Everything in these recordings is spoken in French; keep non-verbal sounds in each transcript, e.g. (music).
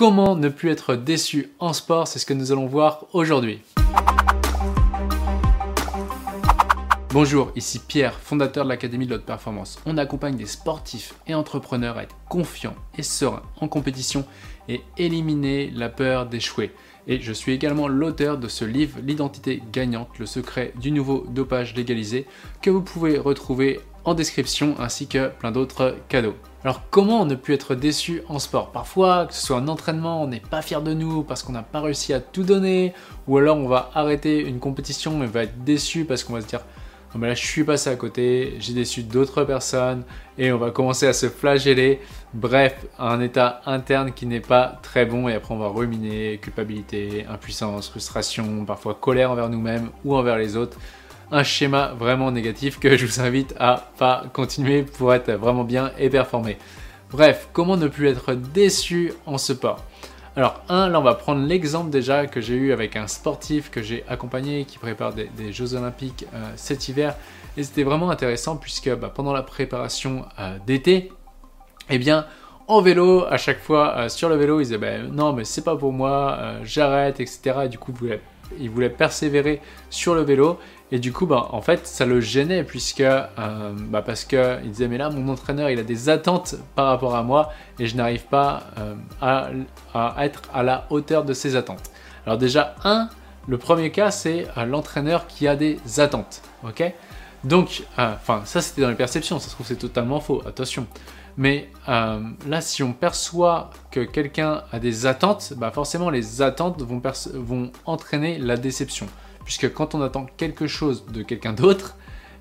comment ne plus être déçu en sport, c'est ce que nous allons voir aujourd'hui. Bonjour, ici Pierre, fondateur de l'Académie de l'Haute Performance. On accompagne des sportifs et entrepreneurs à être confiants et sereins en compétition et éliminer la peur d'échouer. Et je suis également l'auteur de ce livre L'identité gagnante, le secret du nouveau dopage légalisé, que vous pouvez retrouver en description ainsi que plein d'autres cadeaux. Alors comment ne plus être déçu en sport? Parfois, que ce soit un entraînement, on n'est pas fier de nous parce qu'on n'a pas réussi à tout donner, ou alors on va arrêter une compétition et va être déçu parce qu'on va se dire mais là je suis passé à côté, j'ai déçu d'autres personnes et on va commencer à se flageller. Bref, un état interne qui n'est pas très bon et après on va ruminer culpabilité, impuissance, frustration, parfois colère envers nous-mêmes ou envers les autres. Un schéma vraiment négatif que je vous invite à pas continuer pour être vraiment bien et performer. Bref, comment ne plus être déçu en sport alors, un, là, on va prendre l'exemple déjà que j'ai eu avec un sportif que j'ai accompagné qui prépare des, Jeux Olympiques euh, cet hiver. Et c'était vraiment intéressant puisque bah, pendant la préparation euh, d'été, eh bien, en vélo, à chaque fois euh, sur le vélo, il disait bah, non, mais c'est pas pour moi, j'arrête, etc. Et du coup, il voulait persévérer sur le vélo. Et du coup, bah, en fait, ça le gênait puisque, euh, bah, parce qu'il disait, mais là, mon entraîneur, il a des attentes par rapport à moi et je n'arrive pas euh, à, être à la hauteur de ses attentes. Alors déjà, un, le premier cas, c'est euh, l'entraîneur qui a des attentes. Ok? Donc, enfin, ça c'était dans les perceptions, ça se trouve c'est totalement faux, attention. Mais là, si on perçoit que quelqu'un a des attentes, bah forcément les attentes vont, vont entraîner la déception puisque quand on attend quelque chose de quelqu'un d'autre,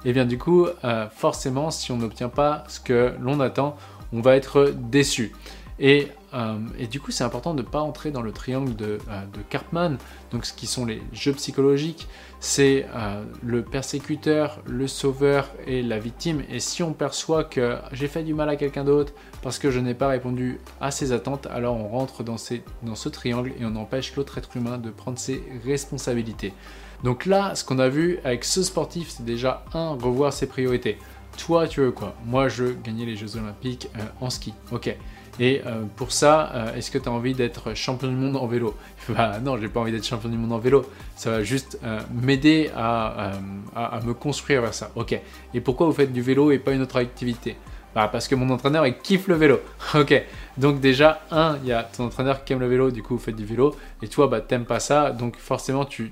et eh bien du coup, euh, forcément, si on n'obtient pas ce que l'on attend, on va être déçu. Et, euh, du coup, c'est important de ne pas entrer dans le triangle de, euh, de, Karpman, donc ce qui sont les jeux psychologiques, c'est le persécuteur, le sauveur et la victime. Et si on perçoit que j'ai fait du mal à quelqu'un d'autre parce que je n'ai pas répondu à ses attentes, alors on rentre dans ce triangle et on empêche l'autre être humain de prendre ses responsabilités. Donc là, ce qu'on a vu avec ce sportif, c'est déjà un, revoir ses priorités. Toi, tu veux quoi? Moi, je veux gagner les Jeux Olympiques euh, en ski. Ok. Et euh, pour ça, euh, est-ce que tu as envie d'être champion du monde en vélo? (laughs) Bah non, j'ai pas envie d'être champion du monde en vélo. Ça va juste m'aider à, me construire vers ça. Ok. Et pourquoi vous faites du vélo et pas une autre activité? Bah parce que mon entraîneur il kiffe le vélo. (laughs) ok. Donc déjà, un, il y a ton entraîneur qui aime le vélo, du coup vous faites du vélo. Et toi, bah t'aimes pas ça, donc forcément tu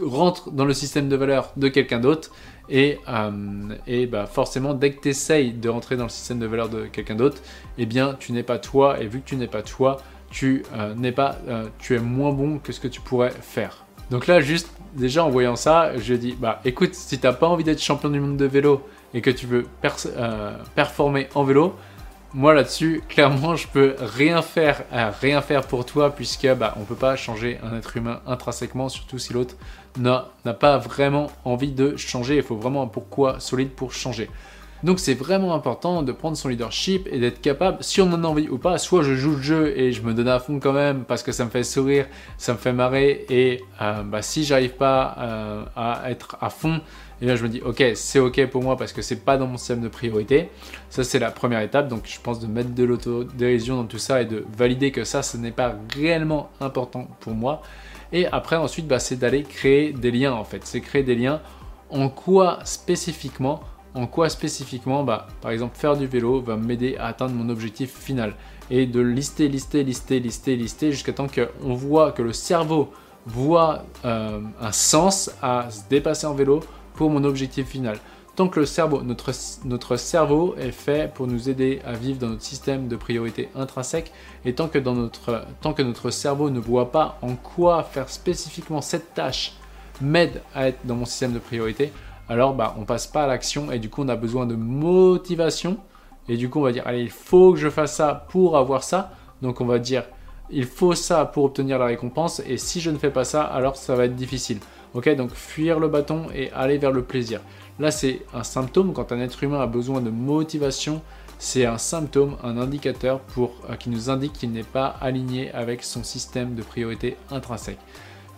rentre dans le système de valeur de quelqu'un d'autre. Et, euh, bah forcément, dès que tu essayes de rentrer dans le système de valeur de quelqu'un d'autre, eh bien, tu n'es pas toi. Et vu que tu n'es pas toi, tu euh, n'es pas, euh, tu es moins bon que ce que tu pourrais faire. Donc là, juste déjà en voyant ça, je dis bah écoute, si tu n'as pas envie d'être champion du monde de vélo et que tu veux performer en vélo, moi là-dessus, clairement, je peux rien faire, euh, rien faire pour toi puisque bah, on peut pas changer un être humain intrinsèquement, surtout si l'autre n'a pas vraiment envie de changer. Il faut vraiment un pourquoi solide pour changer. Donc c'est vraiment important de prendre son leadership et d'être capable, si on en a envie ou pas, soit je joue le jeu et je me donne à fond quand même parce que ça me fait sourire, ça me fait marrer et euh, bah, si j'arrive pas euh, à être à fond, et là je me dis ok c'est ok pour moi parce que c'est pas dans mon système de priorité. Ça c'est la première étape, donc je pense de mettre de l'autodérision dans tout ça et de valider que ça ce n'est pas réellement important pour moi. Et après ensuite bah, c'est d'aller créer des liens en fait, c'est créer des liens en quoi spécifiquement en quoi spécifiquement bah, Par exemple, faire du vélo va m'aider à atteindre mon objectif final. Et de lister, lister, lister, lister, lister, jusqu'à temps qu'on voit que le cerveau voit euh, un sens à se dépasser en vélo pour mon objectif final. Tant que le cerveau, notre, notre cerveau est fait pour nous aider à vivre dans notre système de priorité intrinsèque, et tant que, dans notre, tant que notre cerveau ne voit pas en quoi faire spécifiquement cette tâche m'aide à être dans mon système de priorité, alors bah, on passe pas à l'action et du coup on a besoin de motivation. Et du coup on va dire, allez, il faut que je fasse ça pour avoir ça. Donc on va dire, il faut ça pour obtenir la récompense. Et si je ne fais pas ça, alors ça va être difficile. Ok, donc fuir le bâton et aller vers le plaisir. Là c'est un symptôme, quand un être humain a besoin de motivation, c'est un symptôme, un indicateur euh, qui nous indique qu'il n'est pas aligné avec son système de priorité intrinsèque.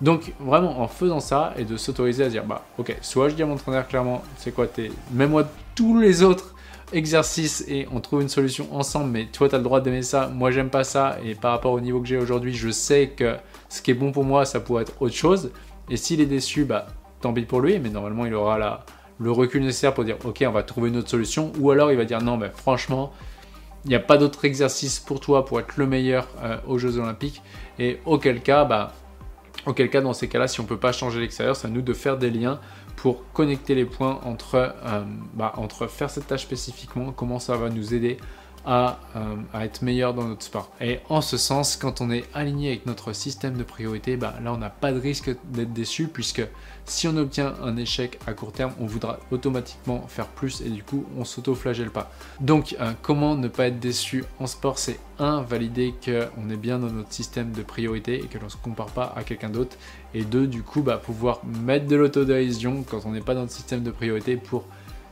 Donc vraiment en faisant ça et de s'autoriser à dire bah ok soit je dis à mon entraîneur clairement c'est quoi t'es mets-moi tous les autres exercice et on trouve une solution ensemble, mais toi tu as le droit d'aimer ça, moi j'aime pas ça, et par rapport au niveau que j'ai aujourd'hui, je sais que ce qui est bon pour moi, ça pourrait être autre chose. Et s'il est déçu, bah tant pis pour lui, mais normalement il aura la, le recul nécessaire pour dire ok, on va trouver une autre solution, ou alors il va dire non, mais franchement, il n'y a pas d'autre exercice pour toi pour être le meilleur euh, aux Jeux Olympiques. Et auquel cas, bah, auquel cas, dans ces cas-là, si on ne peut pas changer l'extérieur, c'est à nous de faire des liens pour connecter les points entre, euh, bah, entre faire cette tâche spécifiquement, comment ça va nous aider à, euh, à, être meilleur dans notre sport. Et en ce sens, quand on est aligné avec notre système de priorité, bah, là on n'a pas de risque d'être déçu puisque si on obtient un échec à court terme, on voudra automatiquement faire plus et du coup on s'auto-flagelle pas. Donc euh, comment ne pas être déçu en sport? C'est un, valider qu'on est bien dans notre système de priorité et que l'on ne se compare pas à quelqu'un d'autre. Et deux, du coup, bah, pouvoir mettre de l'autodérision quand on n'est pas dans notre système de priorité pour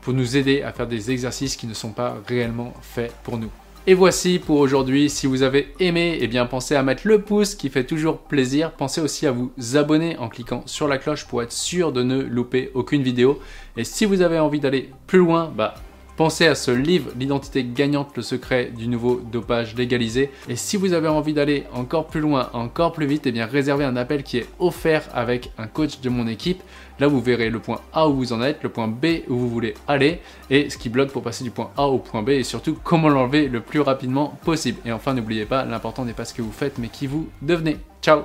pour nous aider à faire des exercices qui ne sont pas réellement faits pour nous. Et voici pour aujourd'hui. Si vous avez aimé, eh bien pensez à mettre le pouce qui fait toujours plaisir. Pensez aussi à vous abonner en cliquant sur la cloche pour être sûr de ne louper aucune vidéo. Et si vous avez envie d'aller plus loin, bah Pensez à ce livre, L'identité gagnante, le secret du nouveau dopage légalisé. Et si vous avez envie d'aller encore plus loin, encore plus vite, eh bien réservez un appel qui est offert avec un coach de mon équipe. Là, vous verrez le point A où vous en êtes, le point B où vous voulez aller, et ce qui bloque pour passer du point A au point B, et surtout comment l'enlever le plus rapidement possible. Et enfin, n'oubliez pas, l'important n'est pas ce que vous faites, mais qui vous devenez. Ciao